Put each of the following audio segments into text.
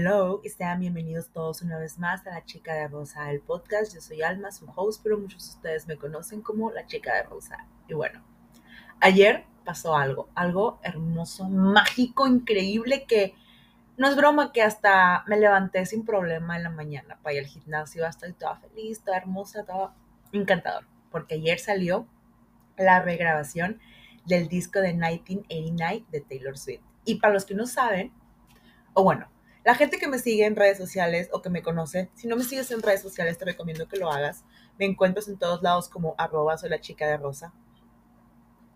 Hello y sean bienvenidos todos una vez más a La Chica de Rosa, el podcast. Yo soy Alma, su host, pero muchos de ustedes me conocen como La Chica de Rosa. Y bueno, ayer pasó algo, algo hermoso, mágico, increíble que no es broma que hasta me levanté sin problema en la mañana para ir al gimnasio, hasta toda feliz, toda hermosa, toda encantador, porque ayer salió la regrabación del disco de 1989 de Taylor Swift. Y para los que no saben, o bueno, la gente que me sigue en redes sociales o que me conoce, si no me sigues en redes sociales, te recomiendo que lo hagas. Me encuentras en todos lados como arroba soy la chica de rosa.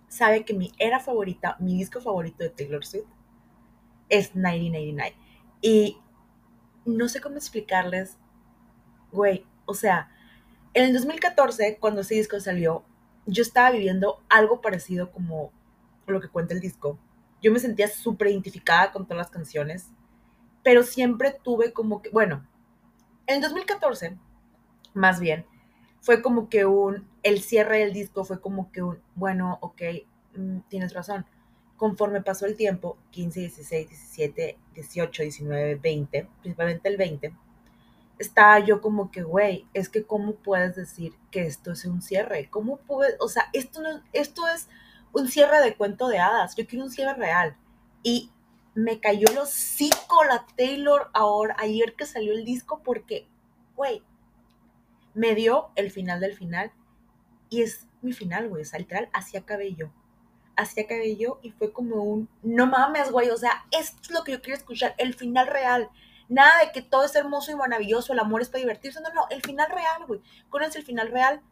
Sabe que mi era favorita, mi disco favorito de Taylor Swift es 1989. Y no sé cómo explicarles, güey, o sea, en el 2014, cuando ese disco salió, yo estaba viviendo algo parecido como lo que cuenta el disco. Yo me sentía súper identificada con todas las canciones pero siempre tuve como que, bueno, en el 2014, más bien, fue como que un, el cierre del disco fue como que un, bueno, ok, mm, tienes razón. Conforme pasó el tiempo, 15, 16, 17, 18, 19, 20, principalmente el 20, estaba yo como que, güey, es que cómo puedes decir que esto es un cierre? ¿Cómo puedes, o sea, esto, no, esto es un cierre de cuento de hadas, yo quiero un cierre real. Y me cayó el hocico la Taylor ahora, ayer que salió el disco, porque, güey, me dio el final del final y es mi final, güey, o sea, literal, así acabé yo. Así acabé yo y fue como un, no mames, güey, o sea, esto es lo que yo quiero escuchar, el final real. Nada de que todo es hermoso y maravilloso, el amor es para divertirse, no, no, el final real, güey. ¿Cuál el final real?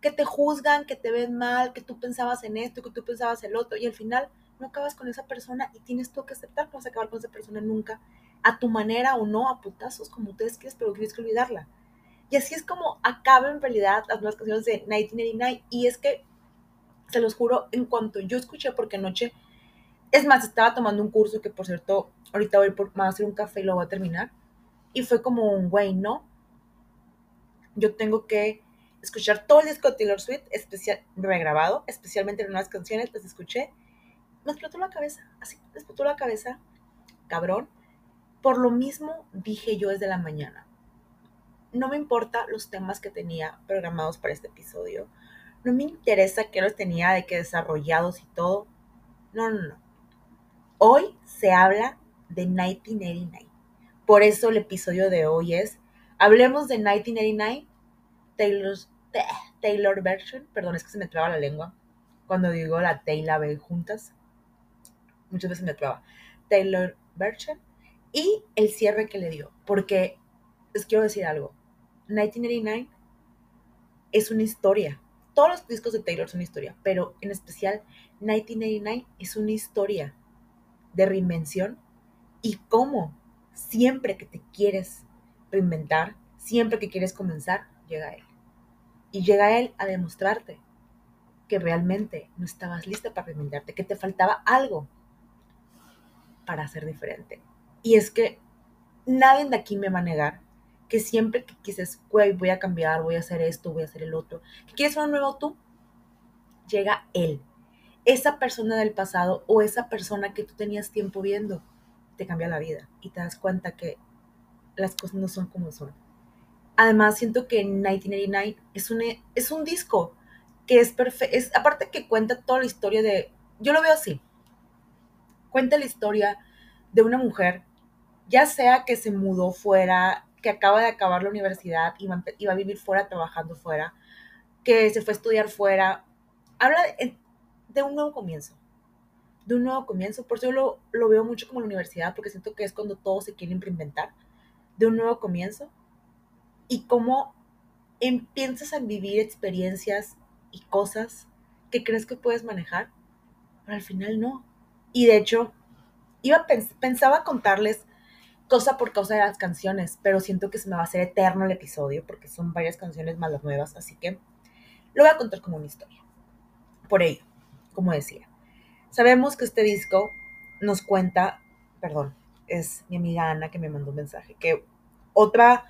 Que te juzgan, que te ven mal, que tú pensabas en esto, que tú pensabas en el otro, y el final no acabas con esa persona y tienes tú que aceptar que vas a acabar con esa persona nunca, a tu manera o no, a putazos, como ustedes quieres, pero tienes que olvidarla. Y así es como acaban en realidad las nuevas canciones de 1989. Y es que, se los juro, en cuanto yo escuché, porque anoche, es más, estaba tomando un curso que, por cierto, ahorita voy por, a hacer un café y lo voy a terminar. Y fue como un, güey, no. Yo tengo que escuchar todo el disco de Taylor Swift, especial, regrabado, especialmente las nuevas canciones, las escuché me explotó la cabeza, así, me explotó la cabeza, cabrón. Por lo mismo dije yo desde la mañana, no me importa los temas que tenía programados para este episodio, no me interesa que los tenía de que desarrollados y todo, no, no, no. Hoy se habla de 1989. Por eso el episodio de hoy es, hablemos de 1989, Taylor's, Taylor version, perdón, es que se me traba la lengua cuando digo la Taylor B juntas muchas veces me traba, Taylor Burchen, y el cierre que le dio, porque les quiero decir algo, 1989 es una historia, todos los discos de Taylor son historia, pero en especial 1989 es una historia de reinvención y cómo siempre que te quieres reinventar, siempre que quieres comenzar, llega él. Y llega él a demostrarte que realmente no estabas lista para reinventarte, que te faltaba algo, para ser diferente. Y es que nadie de aquí me va a negar que siempre que quises, güey, voy a cambiar, voy a hacer esto, voy a hacer el otro, que quieres un nuevo tú, llega él. Esa persona del pasado o esa persona que tú tenías tiempo viendo, te cambia la vida y te das cuenta que las cosas no son como son. Además, siento que 1989 es un, es un disco que es perfecto. Aparte que cuenta toda la historia de. Yo lo veo así cuenta la historia de una mujer, ya sea que se mudó fuera, que acaba de acabar la universidad y va, a vivir fuera trabajando fuera, que se fue a estudiar fuera. Habla de, un nuevo comienzo, de un nuevo comienzo. Por eso lo, lo, veo mucho como la universidad, porque siento que es cuando todos se quieren reinventar, de un nuevo comienzo. Y cómo empiezas a vivir experiencias y cosas que crees que puedes manejar, pero al final no. Y de hecho, iba pensaba contarles cosa por cosa de las canciones, pero siento que se me va a hacer eterno el episodio porque son varias canciones más las nuevas, así que lo voy a contar como una historia. Por ello, como decía, sabemos que este disco nos cuenta, perdón, es mi amiga Ana que me mandó un mensaje, que otra,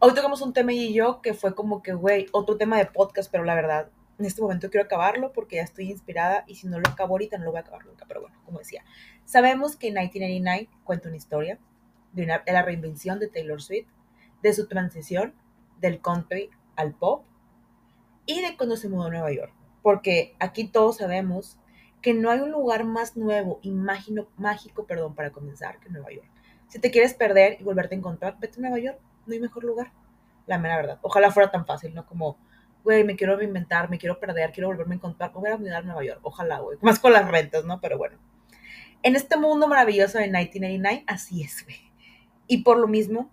hoy tocamos un tema y yo que fue como que, güey, otro tema de podcast, pero la verdad, en este momento quiero acabarlo porque ya estoy inspirada y si no lo acabo ahorita no lo voy a acabar nunca, pero bueno, como decía, sabemos que 1989 cuenta una historia de, una, la reinvención de Taylor Swift, de su transición del country al pop y de cuando se mudó a Nueva York. Porque aquí todos sabemos que no hay un lugar más nuevo y mágico, mágico perdón, para comenzar que Nueva York. Si te quieres perder y volverte a encontrar, vete a Nueva York, no hay mejor lugar. La mera verdad. Ojalá fuera tan fácil, ¿no? Como, güey, me quiero reinventar, me quiero perder, quiero volverme a encontrar, voy a mudar a Nueva York. Ojalá, güey. Más con las rentas, ¿no? Pero bueno. En este mundo maravilloso de 1989, así es, güey. Y por lo mismo,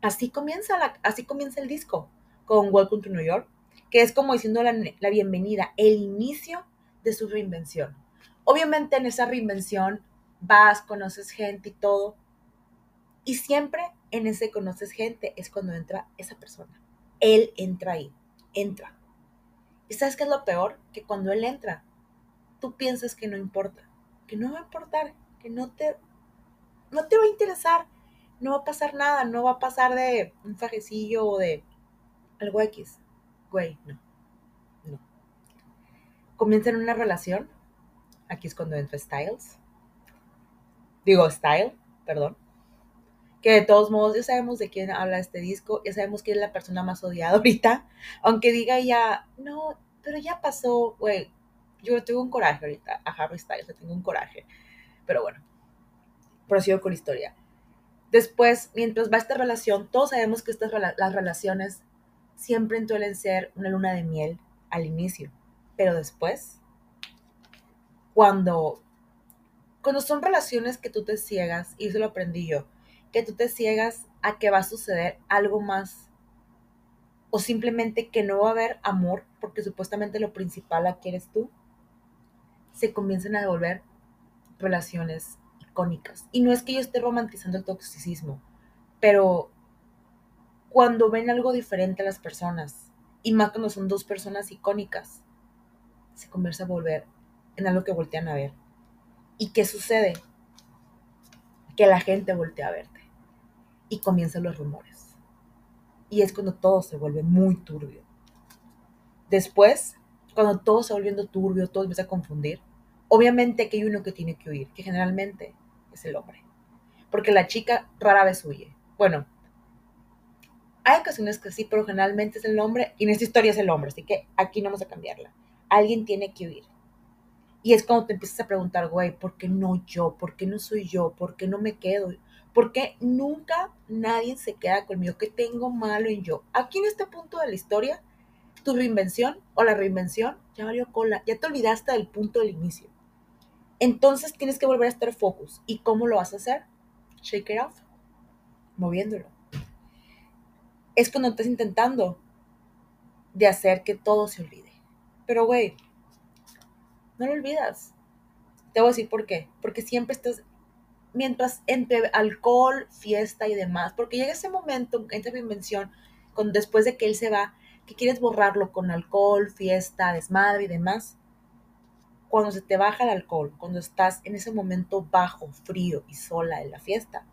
así comienza, la, así comienza el disco con Welcome to New York, que es como diciendo la, la bienvenida, el inicio de su reinvención. Obviamente en esa reinvención vas, conoces gente y todo, y siempre en ese conoces gente es cuando entra esa persona. Él entra ahí, entra. ¿Y sabes qué es lo peor? Que cuando él entra, tú piensas que no importa, que no va a importar, que no te, no te va a interesar, no va a pasar nada, no va a pasar de un fajecillo o de algo X. Güey, no, no. Comienzan una relación, aquí es cuando entra Styles. Digo, Style, perdón de todos modos ya sabemos de quién habla este disco, ya sabemos quién es la persona más odiada ahorita, aunque diga ya, no, pero ya pasó, güey, yo tengo un coraje ahorita. A Harry Styles, tengo un coraje, pero bueno, prosigo con la historia. Después, mientras va esta relación, todos sabemos que estas las relaciones siempre suelen ser una luna de miel al inicio, pero después, cuando, cuando son relaciones que tú te ciegas, y eso lo aprendí yo, que tú te ciegas a que va a suceder algo más o simplemente que no va a haber amor porque supuestamente lo principal aquí eres tú, se comienzan a devolver relaciones icónicas. Y no es que yo esté romantizando el toxicismo, pero cuando ven algo diferente a las personas, y más cuando son dos personas icónicas, se comienza a volver en algo que voltean a ver. ¿Y qué sucede? Que la gente voltea a verte y comienzan los rumores. Y es cuando todo se vuelve muy turbio. Después, cuando todo se va volviendo turbio, todo empieza a confundir, obviamente que hay uno que tiene que huir, que generalmente es el hombre. Porque la chica rara vez huye. Bueno, hay ocasiones que sí, pero generalmente es el hombre, y en esta historia es el hombre, así que aquí no vamos a cambiarla. Alguien tiene que huir. Y es cuando te empiezas a preguntar, güey, ¿por qué no yo? ¿Por qué no soy yo? ¿Por qué no me quedo? Porque nunca nadie se queda conmigo. ¿Qué tengo malo en yo? Aquí en este punto de la historia, tu reinvención o la reinvención ya valió cola. Ya te olvidaste del punto del inicio. Entonces tienes que volver a estar focus. ¿Y cómo lo vas a hacer? Shake it off. Moviéndolo. Es cuando estás intentando de hacer que todo se olvide. Pero, güey, no lo olvidas. Te voy a decir por qué. Porque siempre estás mientras entre alcohol, fiesta y demás, porque llega ese momento, entre reinvención, con, después de que él se va, que quieres borrarlo con alcohol, fiesta, desmadre y demás, cuando se te baja el alcohol, cuando estás en ese momento bajo, frío y sola en la fiesta,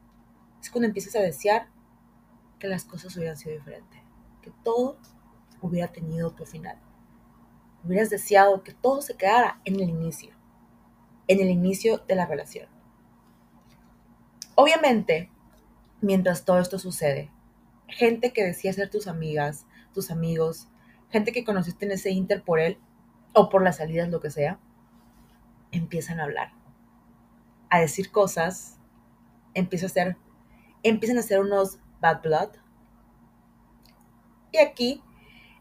es cuando empiezas a desear que las cosas hubieran sido diferentes, que todo hubiera tenido otro final. Hubieras deseado que todo se quedara en el inicio, en el inicio de la relación. Obviamente, mientras todo esto sucede, gente que decía ser tus amigas, tus amigos, gente que conociste en ese inter por él o por las salidas, lo que sea, empiezan a hablar, a decir cosas, empiezan a hacer, empiezan a hacer unos bad blood. Y aquí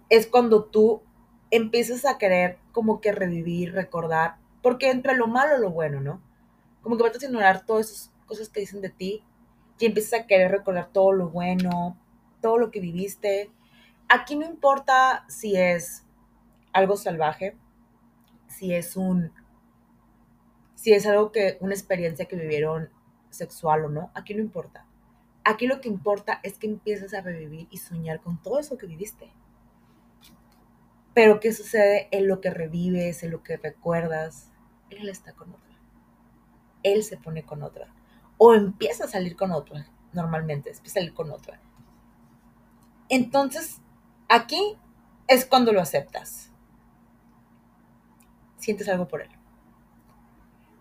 es cuando tú empiezas a querer como que revivir, recordar, porque entre lo malo y lo bueno, ¿no? Como que vas a ignorar todos esos cosas que dicen de ti y empiezas a querer recordar todo lo bueno, todo lo que viviste. Aquí no importa si es algo salvaje, si es un si es algo que una experiencia que vivieron sexual o no, aquí no importa. Aquí lo que importa es que empiezas a revivir y soñar con todo eso que viviste. Pero ¿qué sucede en lo que revives, en lo que recuerdas? Él está con otra. Él se pone con otra o empieza a salir con otra, normalmente, empieza a salir con otra. Entonces, aquí es cuando lo aceptas. Sientes algo por él.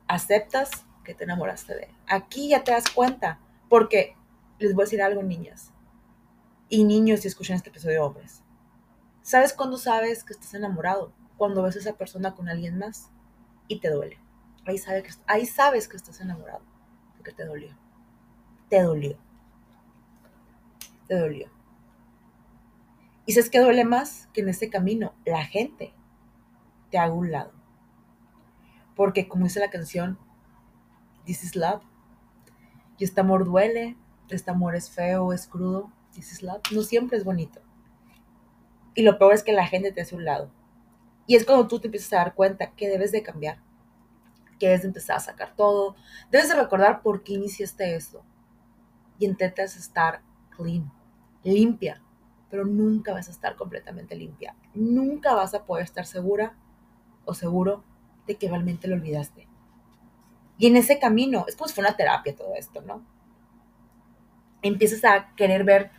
Aceptas que te enamoraste de él. Aquí ya te das cuenta, porque les voy a decir algo, niñas. Y niños, si escuchan este episodio, hombres. ¿Sabes cuándo sabes que estás enamorado? Cuando ves a esa persona con alguien más y te duele. Ahí, que, ahí sabes que estás enamorado, porque te dolió. Te dolió. Te dolió. Y sabes que duele más que en ese camino la gente te haga un lado. Porque como dice la canción, This is love. Y este amor duele, este amor es feo, es crudo. This is love. No siempre es bonito. Y lo peor es que la gente te hace un lado. Y es cuando tú te empiezas a dar cuenta que debes de cambiar que debes de empezar a sacar todo. Debes de recordar por qué iniciaste esto. Y intentas estar clean, limpia, pero nunca vas a estar completamente limpia. Nunca vas a poder estar segura o seguro de que realmente lo olvidaste. Y en ese camino, es como si fuera una terapia todo esto, ¿no? Empiezas a querer ver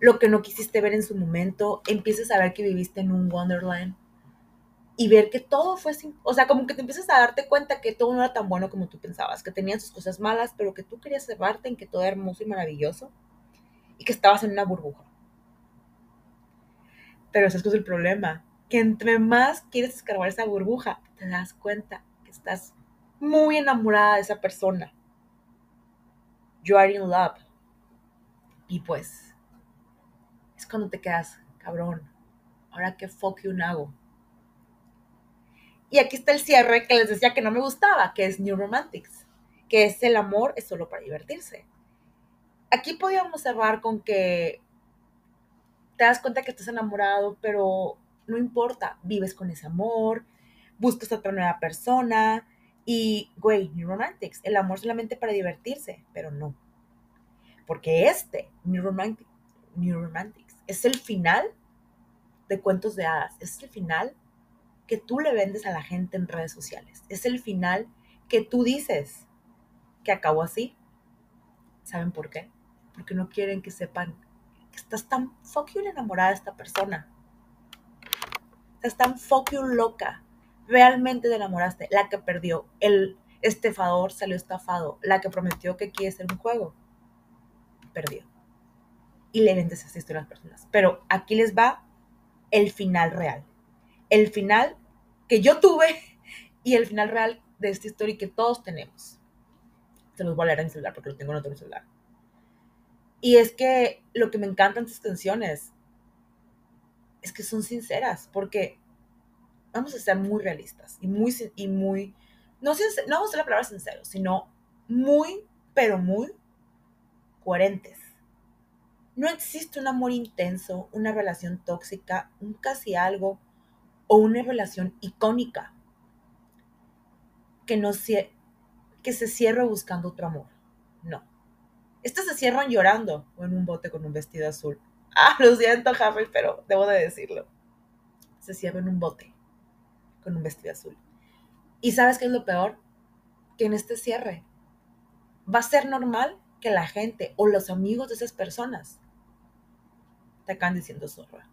lo que no quisiste ver en su momento, empiezas a ver que viviste en un Wonderland, y ver que todo fue, o sea, como que te empiezas a darte cuenta que todo no era tan bueno como tú pensabas, que tenían sus cosas malas, pero que tú querías cerrarte en que todo era hermoso y maravilloso y que estabas en una burbuja. Pero ese es el problema, que entre más quieres escarbar esa burbuja, te das cuenta que estás muy enamorada de esa persona. You are in love. Y pues, es cuando te quedas, cabrón, ahora qué fuck you hago y aquí está el cierre que les decía que no me gustaba, que es New Romantics, que es el amor es solo para divertirse. Aquí podíamos cerrar con que te das cuenta que estás enamorado, pero no importa, vives con ese amor, buscas a otra nueva persona y, güey, New Romantics, el amor solamente para divertirse, pero no. Porque este, New, New Romantics, es el final de cuentos de hadas, es el final que tú le vendes a la gente en redes sociales. Es el final que tú dices que acabó así. ¿Saben por qué? Porque no quieren que sepan que estás tan fucking enamorada de esta persona. Estás tan fucking loca. Realmente te enamoraste. La que perdió. El estafador salió estafado. La que prometió que quiere ser un juego. Perdió. Y le vendes esa historia a las personas. Pero aquí les va el final real el final que yo tuve y el final real de esta historia que todos tenemos. Se los voy a leer en mi celular porque lo tengo en otro celular. Y es que lo que me encantan estas canciones es que son sinceras, porque vamos a ser muy realistas y muy, y muy, no, no vamos a usar la palabra sincero, sino muy, pero muy coherentes. No existe un amor intenso, una relación tóxica, un casi algo, o una relación icónica que, no se, que se cierra buscando otro amor. No. Estas se cierran llorando o en un bote con un vestido azul. Ah, lo siento, Harry, pero debo de decirlo. Se cierra en un bote con un vestido azul. ¿Y sabes qué es lo peor? Que en este cierre va a ser normal que la gente o los amigos de esas personas te acaban diciendo zorra.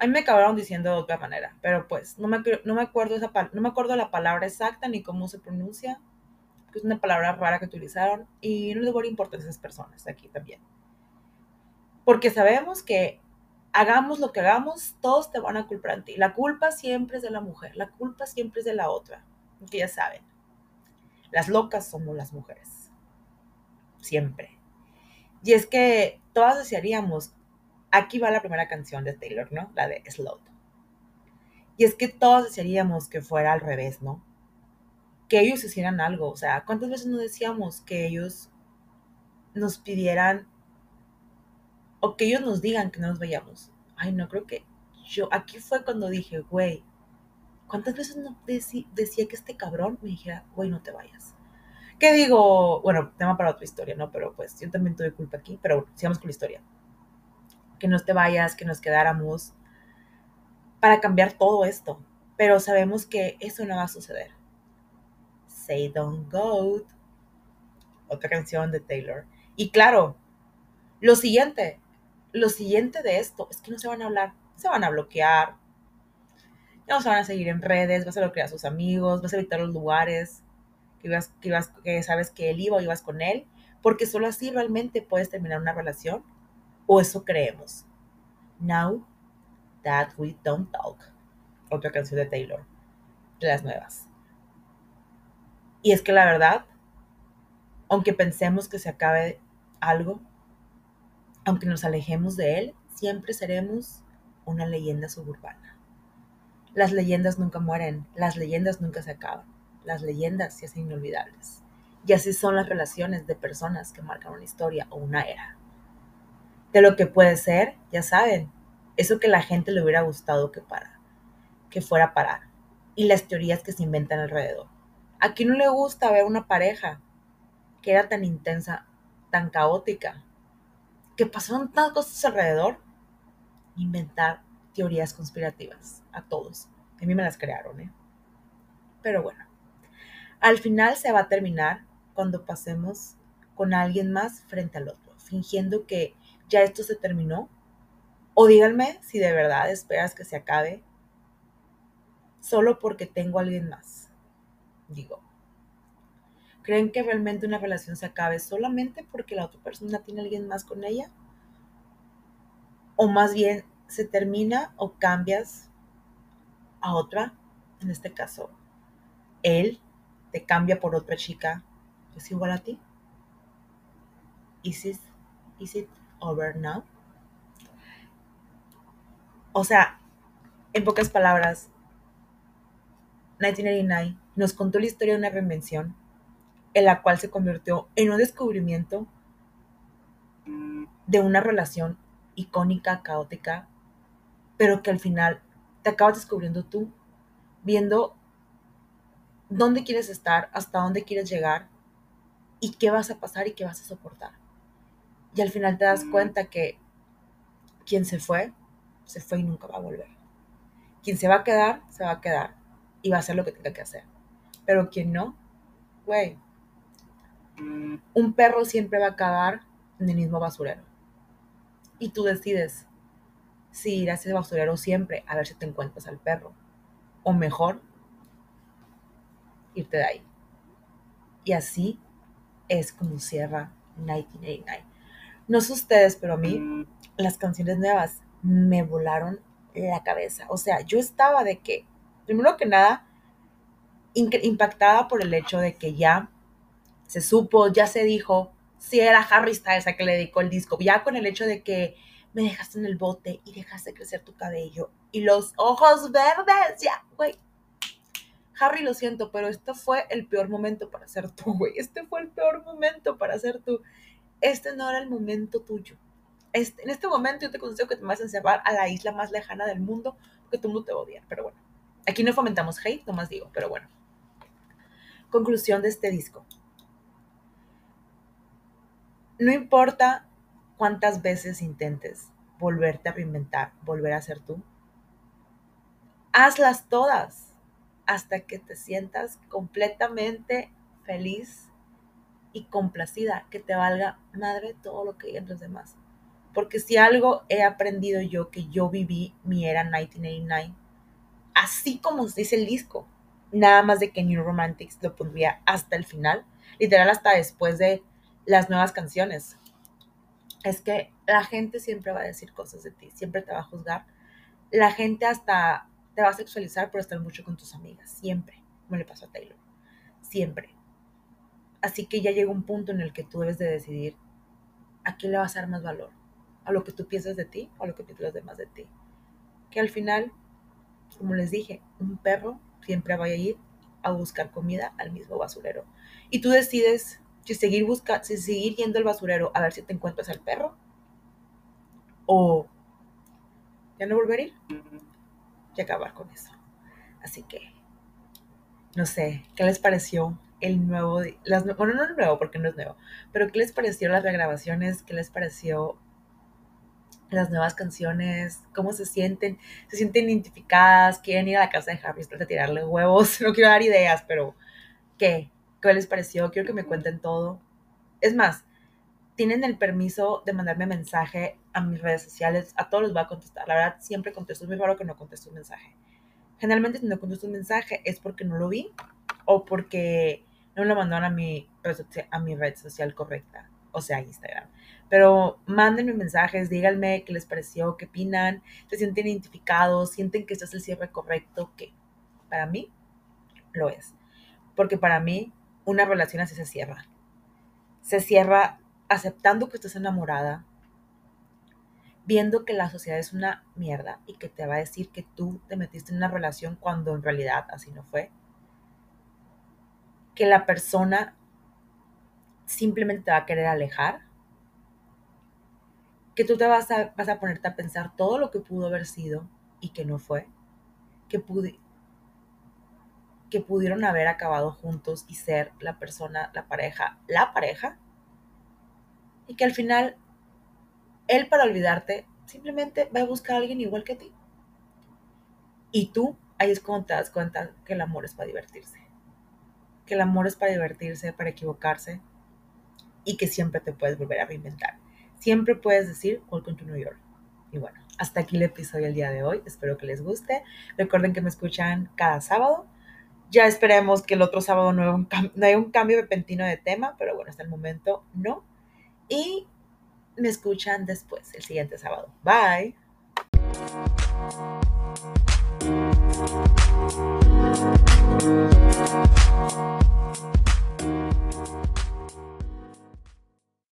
A mí me acabaron diciendo de otra manera, pero pues no me, no me, acuerdo, esa, no me acuerdo la palabra exacta ni cómo se pronuncia, que es una palabra rara que utilizaron y no les voy a importar a esas personas aquí también. Porque sabemos que hagamos lo que hagamos, todos te van a culpar a ti. La culpa siempre es de la mujer, la culpa siempre es de la otra, que ya saben. Las locas somos las mujeres. Siempre. Y es que todas desearíamos aquí va la primera canción de Taylor, ¿no? La de Slow. Y es que todos desearíamos que fuera al revés, ¿no? Que ellos hicieran algo. O sea, ¿cuántas veces nos decíamos que ellos nos pidieran o que ellos nos digan que no nos veíamos? Ay, no, creo que yo, aquí fue cuando dije, güey, ¿cuántas veces no decía que este cabrón me dijera, güey, no te vayas? ¿Qué digo? Bueno, tema para otra historia, ¿no? Pero pues yo también tuve culpa aquí, pero sigamos con la historia que no te vayas, que nos quedáramos, para cambiar todo esto. Pero sabemos que eso no va a suceder. Say Don't Go, otra canción de Taylor. Y claro, lo siguiente, lo siguiente de esto es que no se van a hablar, se van a bloquear, no se van a seguir en redes, vas a bloquear a sus amigos, vas a evitar los lugares que, ibas, que, ibas, que sabes que él iba o ibas con él, Porque solo así realmente puedes terminar una relación, o eso creemos. Now that we don't talk. Otra canción de Taylor, de las nuevas. Y es que la verdad, aunque pensemos que se acabe algo, aunque nos alejemos de él, siempre seremos una leyenda suburbana. Las leyendas nunca mueren, las leyendas nunca se acaban, las leyendas se hacen inolvidables. Y así son las relaciones de personas que marcan una historia o una era. De lo que puede ser, ya saben, eso que la gente le hubiera gustado que para, que fuera a parar, y las teorías que se inventan alrededor. ¿A no le gusta ver una pareja que era tan intensa, tan caótica, que pasaron tantas cosas alrededor? Inventar teorías conspirativas a todos. A mí me las crearon, ¿eh? Pero bueno, al final se va a terminar cuando pasemos con alguien más frente al otro, fingiendo que ya esto se terminó. O díganme si de verdad esperas que se acabe solo porque tengo a alguien más. Digo, ¿creen que realmente una relación se acabe solamente porque la otra persona tiene a alguien más con ella? O más bien se termina o cambias a otra, en este caso, él te cambia por otra chica, es igual a ti. Is it, is it over now? O sea, en pocas palabras, 1989 nos contó la historia de una reinvención en la cual se convirtió en un descubrimiento de una relación icónica, caótica, pero que al final te acabas descubriendo tú, viendo dónde quieres estar, hasta dónde quieres llegar y qué vas a pasar y qué vas a soportar. Y al final te das cuenta que quien se fue, se fue y nunca va a volver. Quien se va a quedar, se va a quedar y va a hacer lo que tenga que hacer. Pero quien no, güey, un perro siempre va a acabar en el mismo basurero. Y tú decides si ir a ese basurero siempre a ver si te encuentras al perro. O mejor, irte de ahí. Y así es como cierra 1989. No sé ustedes, pero a mí las canciones nuevas me volaron la cabeza. O sea, yo estaba de que, primero que nada, impactada por el hecho de que ya se supo, ya se dijo, si era Harry Styles a que le dedicó el disco, ya con el hecho de que me dejaste en el bote y dejaste crecer tu cabello y los ojos verdes, ya, güey. Harry, lo siento, pero este fue el peor momento para ser tú, güey. Este fue el peor momento para ser tú. Este no era el momento tuyo. Este, en este momento yo te considero que te vas a encerrar a la isla más lejana del mundo porque todo el mundo te odia. Pero bueno, aquí no fomentamos hate, nomás digo, pero bueno. Conclusión de este disco. No importa cuántas veces intentes volverte a reinventar, volver a ser tú, hazlas todas hasta que te sientas completamente feliz y complacida, que te valga madre todo lo que digan los demás. Porque si algo he aprendido yo, que yo viví mi era 1989, así como dice el disco, nada más de que New Romantics lo pondría hasta el final, literal hasta después de las nuevas canciones, es que la gente siempre va a decir cosas de ti, siempre te va a juzgar. La gente hasta te va a sexualizar por estar mucho con tus amigas, siempre, como le pasó a Taylor, siempre. Así que ya llega un punto en el que tú debes de decidir a quién le vas a dar más valor, a lo que tú piensas de ti o a lo que piensan los demás de ti. Que al final, como les dije, un perro siempre va a ir a buscar comida al mismo basurero. Y tú decides si seguir, busca, si seguir yendo al basurero a ver si te encuentras al perro o ya no volver a ir y acabar con eso. Así que, no sé, ¿qué les pareció el nuevo, las, bueno, no el nuevo porque no es nuevo, pero ¿qué les pareció las regrabaciones? ¿Qué les pareció las nuevas canciones? ¿Cómo se sienten? ¿Se sienten identificadas? ¿Quieren ir a la casa de Harry a tirarle huevos? No quiero dar ideas, pero ¿qué? qué les pareció, quiero que me cuenten todo. Es más, tienen el permiso de mandarme mensaje a mis redes sociales, a todos los voy a contestar. La verdad, siempre contesto, es muy raro que no contesto un mensaje. Generalmente si no contesto un mensaje es porque no lo vi o porque no me lo mandaron a mi, a mi red social correcta. o sea, Instagram. Pero mándenme mensajes, díganme qué les pareció, qué opinan, se sienten identificados, sienten que este es el cierre correcto, que para mí lo es. Porque para mí una relación así se cierra. Se cierra aceptando que estás enamorada, viendo que la sociedad es una mierda y que te va a decir que tú te metiste en una relación cuando en realidad así no fue. Que la persona simplemente te va a querer alejar que tú te vas a, vas a ponerte a pensar todo lo que pudo haber sido y que no fue, que, que pudieron haber acabado juntos y ser la persona, la pareja, la pareja, y que al final él para olvidarte simplemente va a buscar a alguien igual que ti. Y tú, ahí es cuando te das cuenta que el amor es para divertirse. Que el amor es para divertirse, para equivocarse y que siempre te puedes volver a reinventar siempre puedes decir Welcome to New York. Y bueno, hasta aquí el episodio del día de hoy. Espero que les guste. Recuerden que me escuchan cada sábado. Ya esperemos que el otro sábado no haya un, cambio repentino de tema, pero bueno, hasta el momento no. Y me escuchan después, el siguiente sábado. Bye. Thank you.